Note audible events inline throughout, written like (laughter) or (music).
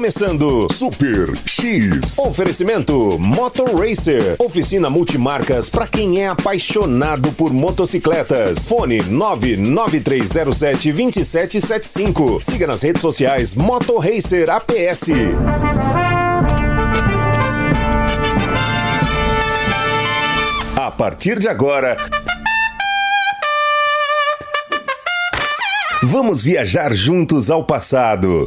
começando Super X. Oferecimento Motor Racer, oficina multimarcas para quem é apaixonado por motocicletas. Fone 993072775. Siga nas redes sociais Motor Racer APS. A partir de agora, vamos viajar juntos ao passado.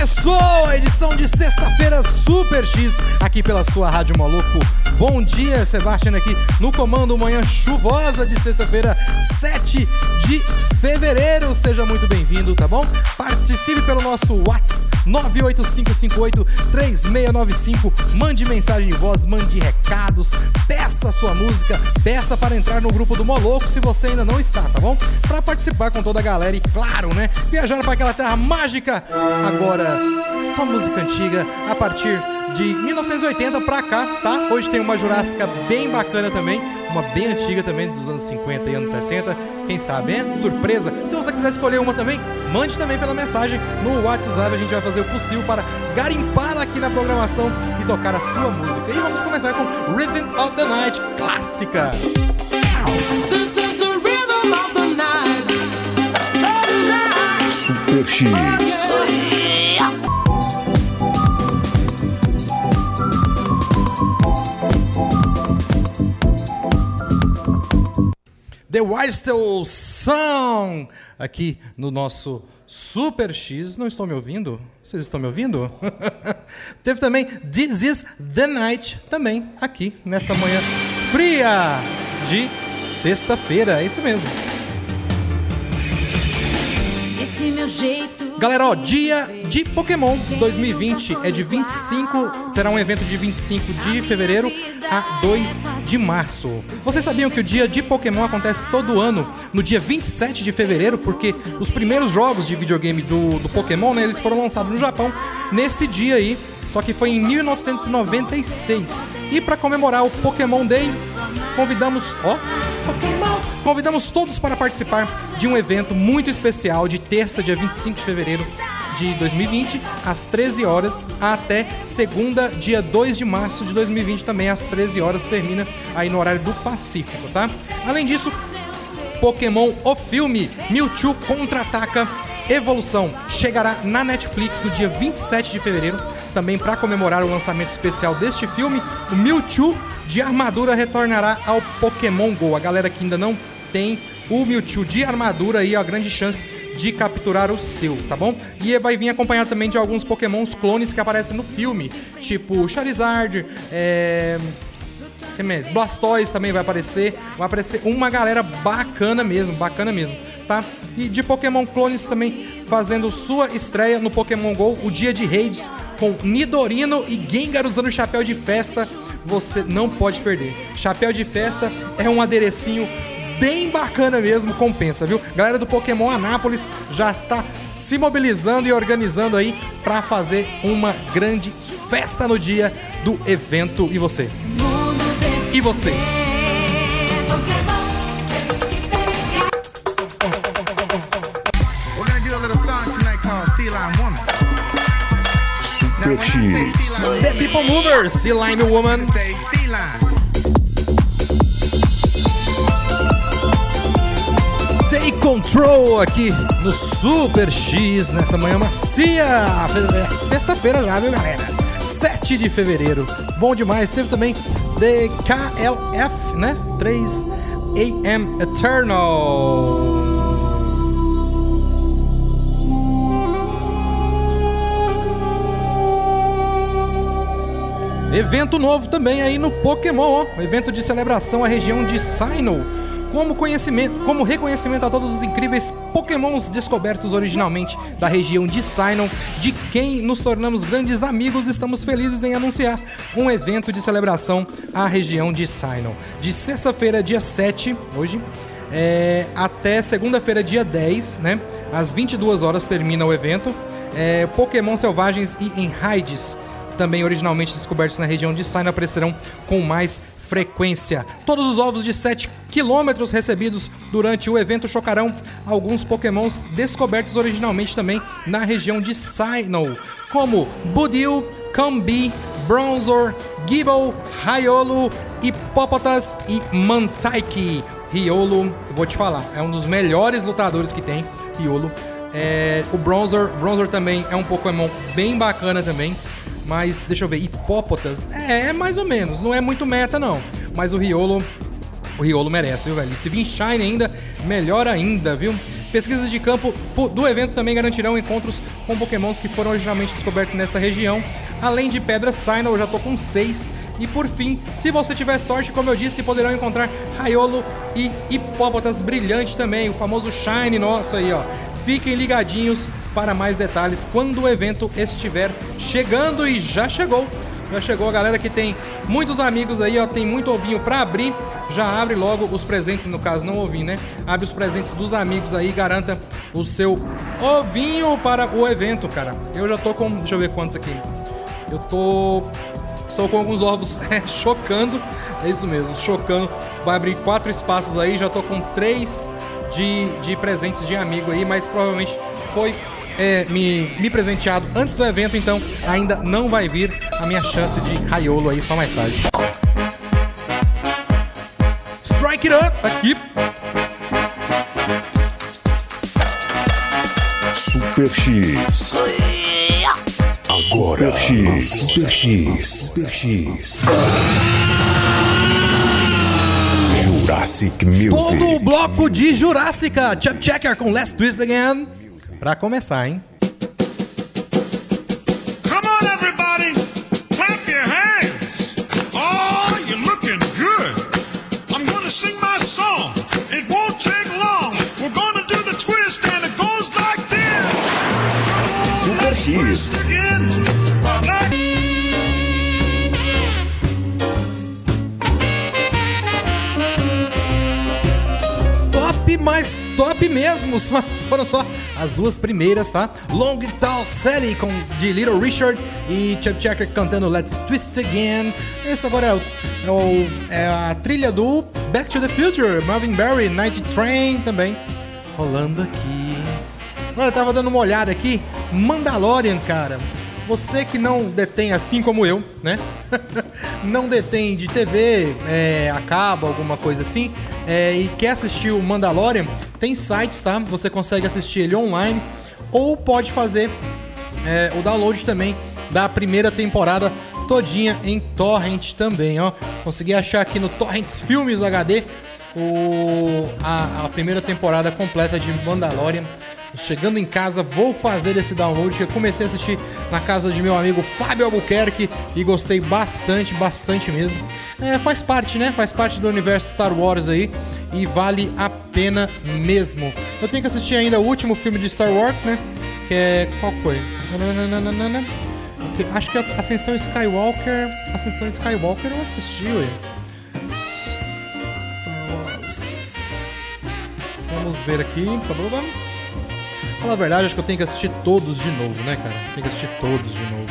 Começou a edição de sexta-feira Super X aqui pela sua Rádio Maluco. Bom dia, Sebastião aqui no comando manhã chuvosa de sexta-feira, 7 de fevereiro. Seja muito bem-vindo, tá bom? Participe pelo nosso WhatsApp 985583695. Mande mensagem de voz, mande recados, peça sua música, peça para entrar no grupo do Moloco se você ainda não está, tá bom? Para participar com toda a galera e claro, né, viajar para aquela terra mágica. Agora, só música antiga a partir de 1980 pra cá, tá? Hoje tem uma Jurássica bem bacana também, uma bem antiga também, dos anos 50 e anos 60. Quem sabe, é? Surpresa! Se você quiser escolher uma também, mande também pela mensagem no WhatsApp. A gente vai fazer o possível para garimpar aqui na programação e tocar a sua música. E vamos começar com Rhythm of the Night, clássica. This is The Whistle Song aqui no nosso Super X. Não estou me ouvindo? Vocês estão me ouvindo? (laughs) Teve também This Is The Night, também aqui nessa manhã fria de sexta-feira. É isso mesmo. Esse meu jeito. Galera, ó, dia de Pokémon 2020 é de 25, será um evento de 25 de fevereiro a 2 de março. Vocês sabiam que o dia de Pokémon acontece todo ano no dia 27 de fevereiro, porque os primeiros jogos de videogame do, do Pokémon, né, eles foram lançados no Japão nesse dia aí, só que foi em 1996. E para comemorar o Pokémon Day, convidamos, ó, Pokémon. Convidamos todos para participar de um evento muito especial de terça, dia 25 de fevereiro de 2020, às 13 horas, até segunda, dia 2 de março de 2020, também às 13 horas, termina aí no horário do Pacífico, tá? Além disso, Pokémon o filme Mewtwo contra-ataca Evolução chegará na Netflix no dia 27 de fevereiro. Também para comemorar o lançamento especial deste filme, o Mewtwo de armadura retornará ao Pokémon Go. A galera que ainda não tem o Mewtwo de armadura aí, a grande chance de capturar o seu, tá bom? E vai vir acompanhado também de alguns Pokémons clones que aparecem no filme, tipo Charizard, é... Que mais? Blastoise também vai aparecer. Vai aparecer uma galera bacana mesmo, bacana mesmo, tá? E de Pokémon Clones também fazendo sua estreia no Pokémon GO, o dia de raids com Nidorino e Gengar usando chapéu de festa. Você não pode perder. Chapéu de festa é um aderecinho bem bacana mesmo, compensa, viu? Galera do Pokémon Anápolis já está se mobilizando e organizando aí para fazer uma grande festa no dia do evento. E você? E você? Super X. The People Movers, Sea Lime Woman. Take Control aqui no Super X nessa manhã macia. É sexta-feira já, viu, galera? 7 de fevereiro. Bom demais. Teve também The KLF, né? 3 AM Eternal. Evento novo também aí no Pokémon, ó. Evento de celebração à região de Sinnoh. Como, conhecimento, como reconhecimento a todos os incríveis Pokémons descobertos originalmente da região de Sinnoh, de quem nos tornamos grandes amigos, estamos felizes em anunciar um evento de celebração à região de Sinnoh. De sexta-feira, dia 7, hoje, é, até segunda-feira, dia 10, né? Às 22 horas termina o evento. É, Pokémon selvagens e enraides também originalmente descobertos na região de Sinnoh aparecerão com mais frequência. Todos os ovos de 7 quilômetros recebidos durante o evento chocarão alguns pokémons descobertos originalmente também na região de Sinnoh, como Budil, Combi, Bronzor, Gible, Riolo, Hippopotas e Mantaiki. Riolo, vou te falar, é um dos melhores lutadores que tem, Riolo. É, o Bronzor, Bronzor também é um Pokémon bem bacana também. Mas deixa eu ver, hipópotas é, é mais ou menos, não é muito meta não. Mas o Riolo, o Riolo merece, viu, velho? Se vir Shine ainda, melhor ainda, viu? Pesquisas de campo po- do evento também garantirão encontros com pokémons que foram originalmente descobertos nesta região. Além de pedras Sinnoh, eu já tô com 6. E por fim, se você tiver sorte, como eu disse, poderão encontrar Raiolo e Hipópotas Brilhante também, o famoso Shine nosso aí, ó. Fiquem ligadinhos para mais detalhes quando o evento estiver chegando e já chegou. Já chegou a galera que tem muitos amigos aí, ó, tem muito ovinho pra abrir. Já abre logo os presentes, no caso não ovinho, né? Abre os presentes dos amigos aí, garanta o seu ovinho para o evento, cara. Eu já tô com, deixa eu ver quantos aqui. Eu tô estou com alguns ovos (laughs) é, chocando. É isso mesmo, chocando. Vai abrir quatro espaços aí, já tô com três de, de presentes de amigo aí, mas provavelmente foi é, me, me presenteado antes do evento, então ainda não vai vir a minha chance de raiolo aí só mais tarde. Strike it up aqui. Super X. Agora Super X. Super X. Super X. Jurassic Music. Todo o bloco de Jurássica. Chuck Checker com Last Twist Again. Pra começar, hein? Come on, everybody, clap your hands. Oh, you're looking good. I'm gonna sing my song. It won't take long. We're gonna do the twist, and it goes like this. Come on, Super X. top, mas top mesmo. Só- foram só as duas primeiras, tá? Long Tall Sally com de Little Richard e Chuck Checker cantando Let's Twist Again. Esse agora é, o, é, o- é a trilha do Back to the Future, Marvin Berry, Night Train também rolando aqui. Agora eu tava dando uma olhada aqui, Mandalorian, cara. Você que não detém, assim como eu, né? (laughs) não detém de TV, é, a cabo, alguma coisa assim, é, e quer assistir o Mandalorian, tem sites, tá? Você consegue assistir ele online ou pode fazer é, o download também da primeira temporada todinha em torrent também, ó. Consegui achar aqui no Torrents Filmes HD o, a, a primeira temporada completa de Mandalorian. Chegando em casa, vou fazer esse download que eu comecei a assistir na casa de meu amigo Fábio Albuquerque e gostei bastante, bastante mesmo. É, faz parte, né? Faz parte do universo Star Wars aí e vale a pena mesmo. Eu tenho que assistir ainda o último filme de Star Wars, né? Que é. Qual foi? Acho que é Ascensão Skywalker. Ascensão Skywalker eu assisti, ué. Vamos ver aqui. Falar a verdade, acho que eu tenho que assistir todos de novo, né, cara? Tenho que assistir todos de novo.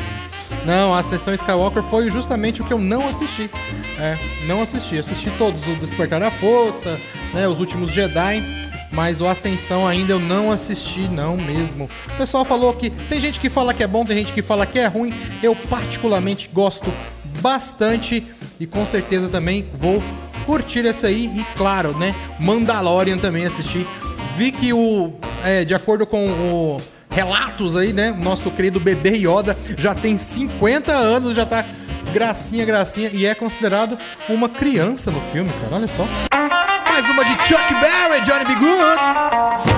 Não, a sessão Skywalker foi justamente o que eu não assisti. É, não assisti. Assisti todos, o Despertar da Força, né, os últimos Jedi, mas o Ascensão ainda eu não assisti, não mesmo. O pessoal falou que tem gente que fala que é bom, tem gente que fala que é ruim. Eu particularmente gosto bastante e com certeza também vou curtir essa aí e claro, né, Mandalorian também assisti vi que o. é, de acordo com o. Relatos aí, né? Nosso querido bebê Yoda já tem 50 anos, já tá gracinha, gracinha, e é considerado uma criança no filme, cara. Olha só. Mais uma de Chuck Berry, Johnny B. Good.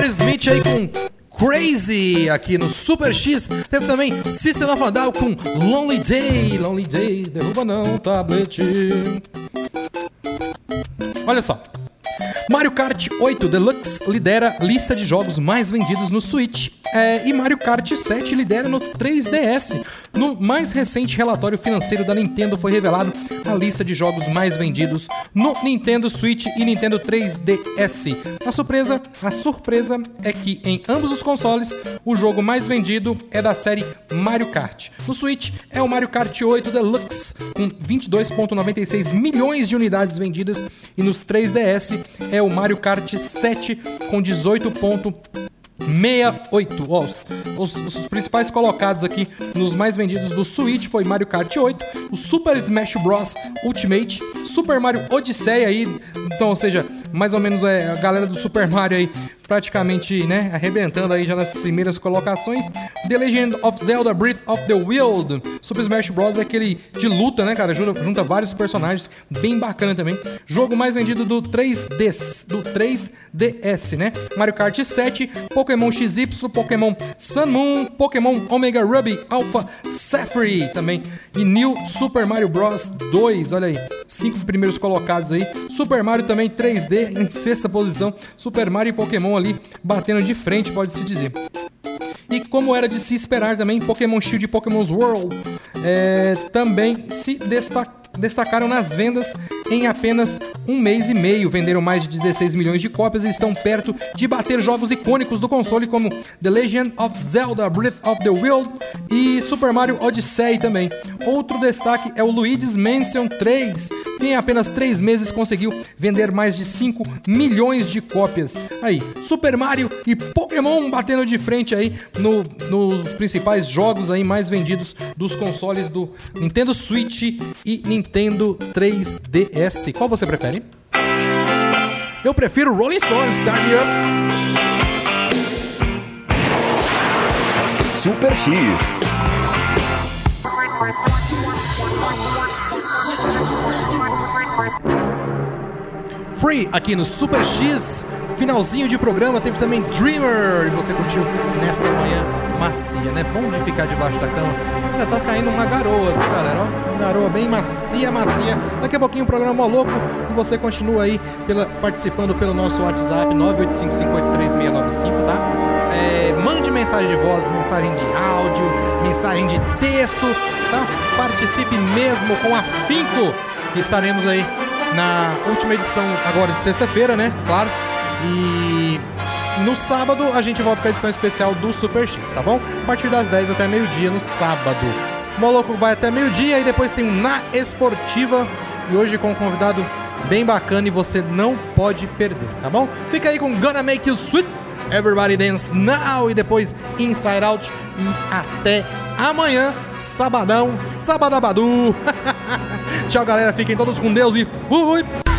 Aerosmith aí com Crazy aqui no Super X. Teve também a Down com Lonely Day. Lonely Day, derruba não, tablet. Olha só. Mario Kart 8 Deluxe lidera lista de jogos mais vendidos no Switch. É, e Mario Kart 7 lidera no 3DS. No mais recente relatório financeiro da Nintendo foi revelado a lista de jogos mais vendidos no Nintendo Switch e Nintendo 3DS. A surpresa, a surpresa é que em ambos os consoles o jogo mais vendido é da série Mario Kart. No Switch é o Mario Kart 8 Deluxe com 22.96 milhões de unidades vendidas e nos 3DS é o Mario Kart 7 com 18. 68. Ó, os, os- os principais colocados aqui nos mais vendidos do Switch foi Mario Kart 8, o Super Smash Bros. Ultimate, Super Mario Odyssey aí, então, ou seja, mais ou menos é, a galera do Super Mario aí praticamente, né, arrebentando aí já nas primeiras colocações. The Legend of Zelda Breath of the Wild. Super Smash Bros. é aquele de luta, né, cara? Junta, junta vários personagens, bem bacana também. Jogo mais vendido do 3D, do 3DS, né? Mario Kart 7, Pokémon XY, Pokémon Sun Moon, Pokémon Omega Ruby Alpha Sapphire também. E New Super Mario Bros 2, olha aí. Cinco primeiros colocados aí. Super Mario também 3D em sexta posição. Super Mario e Pokémon ali batendo de frente, pode-se dizer. E como era de se esperar também, Pokémon Shield e Pokémon's World é, também se desta- destacaram nas vendas em apenas um mês e meio. Venderam mais de 16 milhões de cópias e estão perto de bater jogos icônicos do console como The Legend of Zelda Breath of the Wild e Super Mario Odyssey também. Outro destaque é o Luigi's Mansion 3, que em apenas 3 meses conseguiu vender mais de 5 milhões de cópias. Aí, Super Mario e Pokémon batendo de frente aí no- nos principais jogos aí mais vendidos dos consoles do Nintendo Switch e Nintendo 3DS. Qual você prefere? Eu prefiro Rolling Stones, Start Me Up. Super X. Free aqui no Super X. Finalzinho de programa, teve também Dreamer e você curtiu nesta manhã macia, né? Bom de ficar debaixo da cama. Ainda tá caindo uma garoa, viu, galera? Ó, uma garoa bem macia, macia. Daqui a pouquinho o programa Mó louco e você continua aí pela- participando pelo nosso WhatsApp 985583695, tá? É, mande mensagem de voz, mensagem de áudio, mensagem de texto, tá? Participe mesmo com afinco estaremos aí na última edição agora de sexta-feira, né? Claro. E no sábado a gente volta com a edição especial do Super X, tá bom? A partir das 10 até meio-dia no sábado. O Moloco vai até meio-dia e depois tem o Na Esportiva. E hoje com um convidado bem bacana e você não pode perder, tá bom? Fica aí com Gonna Make You Sweet, Everybody Dance Now e depois Inside Out. E até amanhã, sabadão, sabadabadu. (laughs) Tchau, galera. Fiquem todos com Deus e fui!